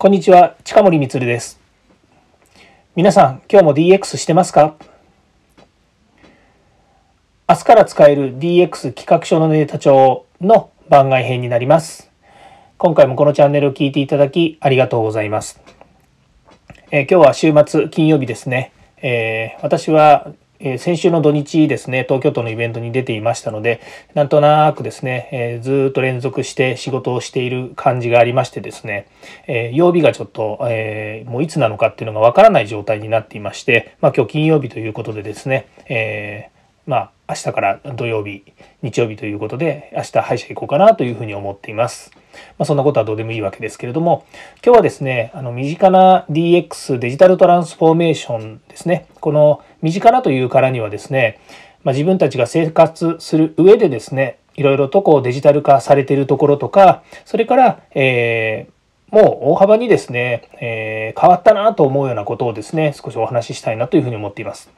こんにちは、近森光です。皆さん、今日も DX してますか？明日から使える DX 企画書のネタ帳の番外編になります。今回もこのチャンネルを聞いていただきありがとうございます。えー、今日は週末金曜日ですね。えー、私はえー、先週の土日ですね東京都のイベントに出ていましたのでなんとなくですね、えー、ずっと連続して仕事をしている感じがありましてですね、えー、曜日がちょっと、えもういつなのかっていうのがわからない状態になっていまして、まあ、今日金曜日ということでですね、えまあ明日から土曜日日曜日ということで明日歯医者行こうかなというふうに思っています。まあ、そんなことはどうでもいいわけですけれども今日はですねあの身近な DX デジタルトランスフォーメーションですねこの身近なというからにはですね、まあ、自分たちが生活する上でですねいろいろとこうデジタル化されているところとかそれから、えー、もう大幅にですね、えー、変わったなと思うようなことをですね少しお話ししたいなというふうに思っています。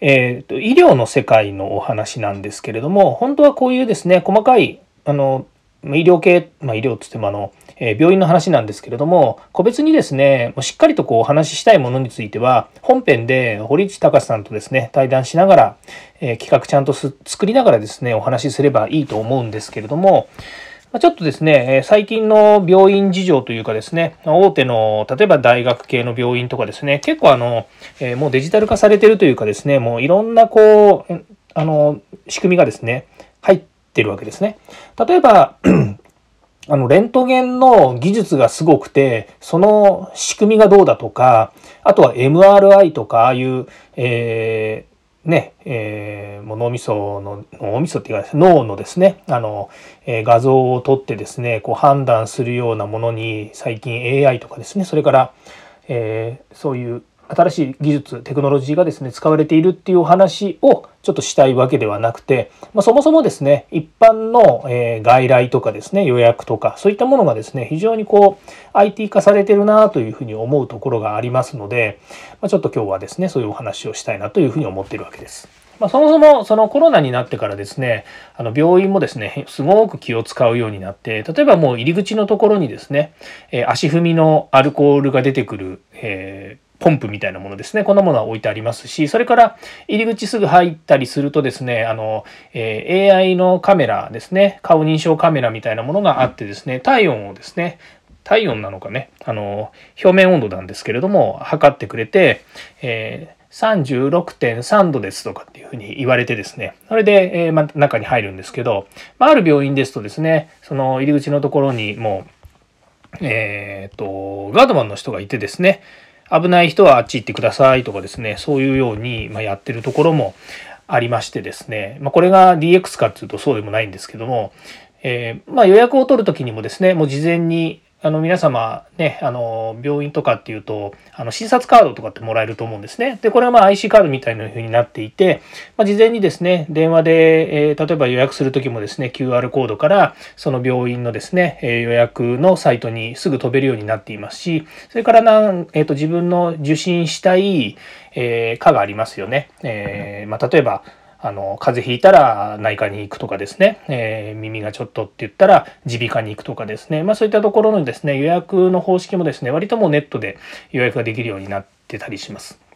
えーと、医療の世界のお話なんですけれども本当はこういうですね細かいあの医療系、まあ、医療っつってもあの、えー、病院の話なんですけれども個別にですねしっかりとこうお話ししたいものについては本編で堀内隆さんとですね対談しながら、えー、企画ちゃんと作りながらですねお話しすればいいと思うんですけれどもちょっとですね、最近の病院事情というかですね、大手の、例えば大学系の病院とかですね、結構あの、もうデジタル化されてるというかですね、もういろんなこう、あの、仕組みがですね、ってるわけですね。例えば、あの、レントゲンの技術がすごくて、その仕組みがどうだとか、あとは MRI とか、ああいう、えーね、えー、もう脳みその脳みそっていうか脳のですねあの、えー、画像を撮ってですねこう判断するようなものに最近 AI とかですねそれから、えー、そういう新しい技術テクノロジーがですね使われているっていうお話をちょっとしたいわけではなくて、まあ、そもそもですね一般の、え外来とかですね予約とかそういったものがですね非常にこう IT 化されてるなというふうに思うところがありますので、まあ、ちょっと今日はですねそういうお話をしたいなというふうに思っているわけです。まあ、そもそもそのコロナになってからですねあの病院もですねすごく気を使うようになって例えばもう入り口のところにですね、え足踏みのアルコールが出てくる、えーポンプみたいなものですね。こんなものは置いてありますし、それから入り口すぐ入ったりするとですね、あの、えー、AI のカメラですね、顔認証カメラみたいなものがあってですね、体温をですね、体温なのかね、あの、表面温度なんですけれども、測ってくれて、えー、36.3度ですとかっていうふうに言われてですね、それで、えー、ま、中に入るんですけど、まあ、ある病院ですとですね、その入り口のところにもう、えっ、と、ガードマンの人がいてですね、危ない人はあっち行ってくださいとかですね、そういうようにやってるところもありましてですね、まあ、これが DX かっていうとそうでもないんですけども、えー、まあ予約を取るときにもですね、もう事前にあの皆様ね、あの病院とかっていうとあの診察カードとかってもらえると思うんですね。でこれはまあ IC カードみたいな風になっていて、まあ、事前にですね電話で、えー、例えば予約する時もですね QR コードからその病院のですね、えー、予約のサイトにすぐ飛べるようになっていますしそれからなん、えーと、自分の受診したい、えー、科がありますよね。えまあ、例えばあの風邪ひいたら内科に行くとかですね、えー、耳がちょっとって言ったら耳鼻科に行くとかですね、まあ、そういったところのですね予約の方式もですね割ともうネットで予約ができるようになってたりします。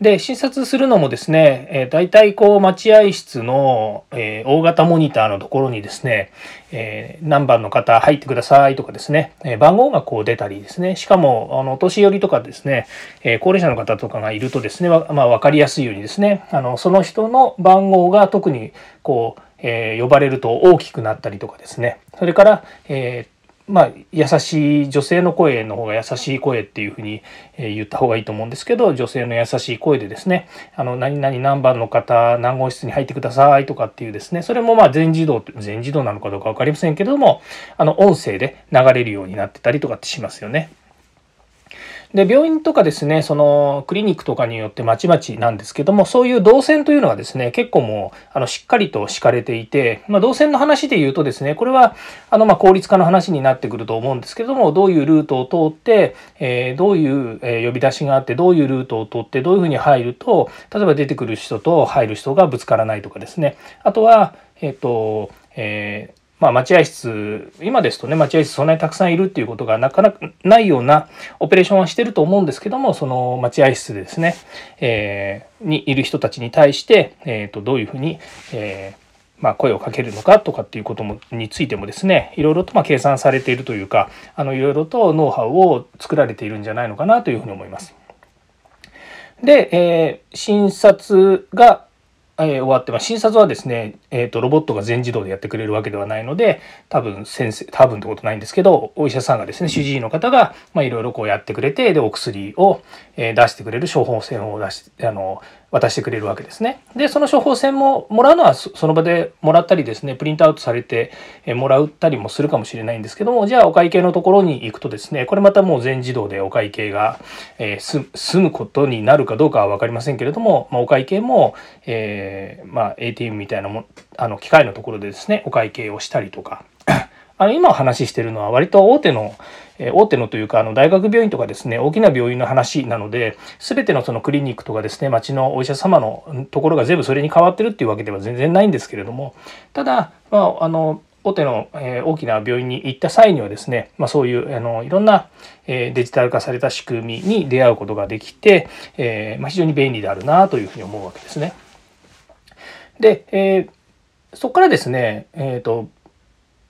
で、診察するのもですね、えー、大体こう待合室の、えー、大型モニターのところにですね、えー、何番の方入ってくださいとかですね、え、番号がこう出たりですね、しかも、あの、お年寄りとかですね、え、高齢者の方とかがいるとですね、まあ、わかりやすいようにですね、あの、その人の番号が特にこう、え、呼ばれると大きくなったりとかですね、それから、えーまあ、優しい女性の声の方が優しい声っていうふうに言った方がいいと思うんですけど女性の優しい声でですね「あの何々何番の方何号室に入ってください」とかっていうですねそれもまあ全自動全自動なのかどうか分かりませんけれどもあの音声で流れるようになってたりとかってしますよね。で病院とかですねそのクリニックとかによってまちまちなんですけどもそういう動線というのはですね結構もうあのしっかりと敷かれていて、まあ、動線の話で言うとですねこれはあのま効率化の話になってくると思うんですけどもどういうルートを通って、えー、どういう呼び出しがあってどういうルートを通ってどういうふうに入ると例えば出てくる人と入る人がぶつからないとかですね。あとはえっ、ー、と、えーまあ、待合室、今ですとね、待合室そんなにたくさんいるっていうことがなかなかないようなオペレーションはしてると思うんですけども、その待合室でですね、えー、にいる人たちに対して、えっ、ー、と、どういうふうに、えーまあ、声をかけるのかとかっていうこともについてもですねいろいろとま計算されているというかあのいろいろとノウハウを作られているんじゃないのかなというふうに思います。で、えー、診察がえー、終わって、まあ、診察はですね、えーと、ロボットが全自動でやってくれるわけではないので多分先生多分ってことないんですけどお医者さんがですね主治医の方がまいろいろこうやってくれてでお薬を、え、出してくれる処方箋を出しあの渡してくれるわけですね。で、その処方箋ももらうのはその場でもらったりですね、プリントアウトされてもらったりもするかもしれないんですけども、じゃあお会計のところに行くとですね、これまたもう全自動でお会計が、えー、済むことになるかどうかは分かりませんけれども、まあ、お会計も、えー、まあ、ATM みたいなもあの機械のところでですね、お会計をしたりとか、あの今お話ししてるのは割と大手のえ大手のというかあの大学病院とかですね大きな病院の話なので全てのそのクリニックとかですね町のお医者様のところが全部それに変わってるっていうわけでは全然ないんですけれどもただ、まあ、あの大手の、え大きな病院に行った際にはですね、まあ、そういうあのいろんな、えデジタル化された仕組みに出会うことができて、えまあ、非常に便利であるなというふうに思うわけですね。で、えー、そこからですね、えっ、ー、と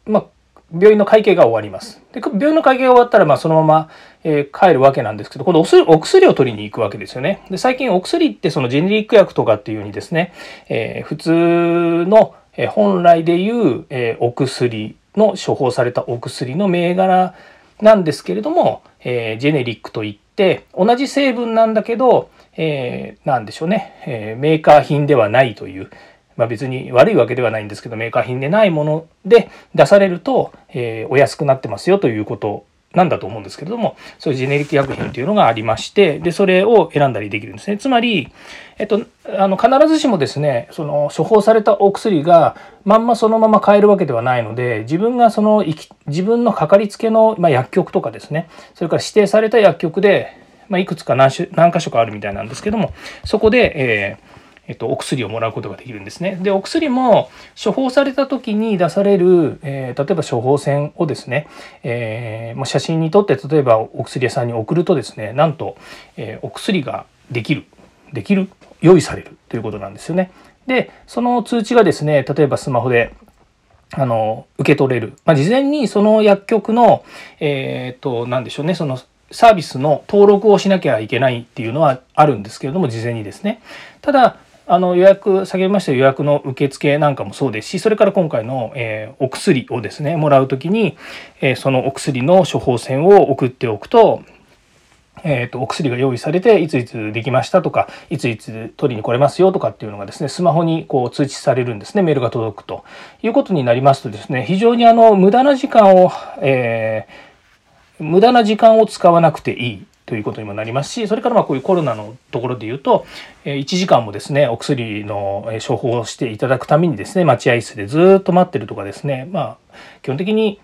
まあ病院の会計が終わります。で病院の会計が終わったら、まあ、そのまま、えー、帰るわけなんですけど、今度お薬を取りに行くわけですよね。で最近お薬ってそのジェネリック薬とかっていうようにですね、えー、普通の、えー、本来でいう、えお薬の処方されたお薬の銘柄なんですけれども、えジェネリックといって同じ成分なんだけど、えー、なんでしょうね、えメーカー品ではないという、まあ、別に悪いわけではないんですけどメーカー品でないもので出されると、えー、お安くなってますよということなんだと思うんですけれどもそういうジェネリック薬品というのがありましてでそれを選んだりできるんですね。つまり、えっと、あの必ずしもですねその処方されたお薬がまんまそのまま買えるわけではないので自分がその自分のかかりつけの、まあ、薬局とかですねそれから指定された薬局で、まあ、いくつか何種何箇所かあるみたいなんですけどもそこで、えーえっと、お薬をもらうことができるんですね。で、お薬も処方された時に出される、えー、例えば処方箋をですね、えー、写真に撮って例えばお薬屋さんに送るとですね、なんと、えー、お薬ができる、できる、用意されるということなんですよね。で、その通知がですね、例えばスマホであの受け取れる、まあ、事前にその薬局の、えっ、と何でしょうねそのサービスの登録をしなきゃいけないっていうのはあるんですけれども事前にですねただあの予約先ほどました予約の受付なんかもそうですしそれから今回の、えー、お薬をですねもらう時に、えー、そのお薬の処方箋を送っておくと,、えーと、お薬が用意されていついつできましたとかいついつ取りに来れますよとかっていうのがですねスマホにこう通知されるんですねメールが届くと。いうことになりますとですね非常にあの無駄な時間を、えー、無駄な時間を使わなくていい。ということにもなりますしそれからまあこういうコロナのところで言うと1時間もですねお薬の処方をしていただくためにですね待合室でずっと待ってるとかですねまあ基本的に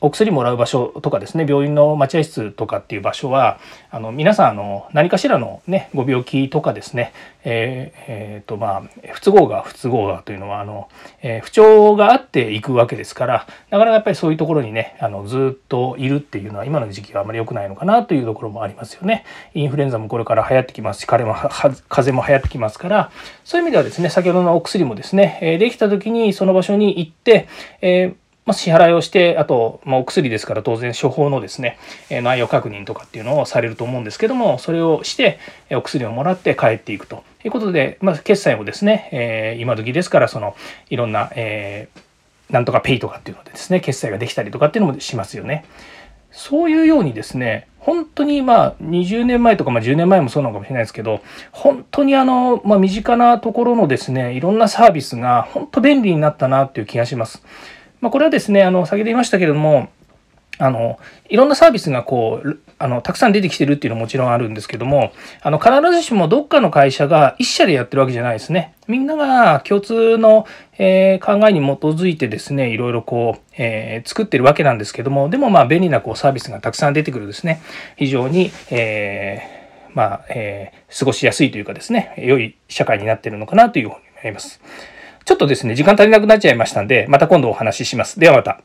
お薬もらう場所とかですね病院の待合室とかっていう場所はあの皆さんあの何かしらの、ね、ご病気とかですね、えーえー、とまあ不都合が不都合がというのはあの、えー、不調があっていくわけですからなかなかやっぱりそういうところにねあのずっといるっていうのは今の時期はあまり良くないのかなというところもありますよね。インフルエンザもこれから流行ってきますし風も風も流行ってきますからそういう意味ではですね先ほどのお薬もですね、えできた時にその場所に行って、えーま、支払いをして、あと、ま、お薬ですから当然処方のですね、え内容確認とかっていうのをされると思うんですけども、それをして、お薬をもらって帰っていくということで、ま、決済もですね、え、今時ですから、その、いろんな、え、なんとかペイとかっていうのでですね、決済ができたりとかっていうのもしますよね。そういうようにですね、本当にまあ20年前とかまあ10年前もそうなのかもしれないですけど、本当にあの、まあ、身近なところのですね、いろんなサービスが本当便利になったなっていう気がします。まあ、これはですね、あの、先ほど言いましたけれども、あの、いろんなサービスがこう、あの、たくさん出てきてるっていうのはもちろんあるんですけども、あの、必ずしもどっかの会社が一社でやってるわけじゃないですね。みんなが共通の、えー、考えに基づいてですね、いろいろこう、えー、作ってるわけなんですけども、でもまあ便利なこうサービスがたくさん出てくるですね、非常に、えー、まあ、え、過ごしやすいというかですね、良い社会になってるのかなというふうに思います。ちょっとですね、時間足りなくなっちゃいましたんで、また今度お話しします。ではまた。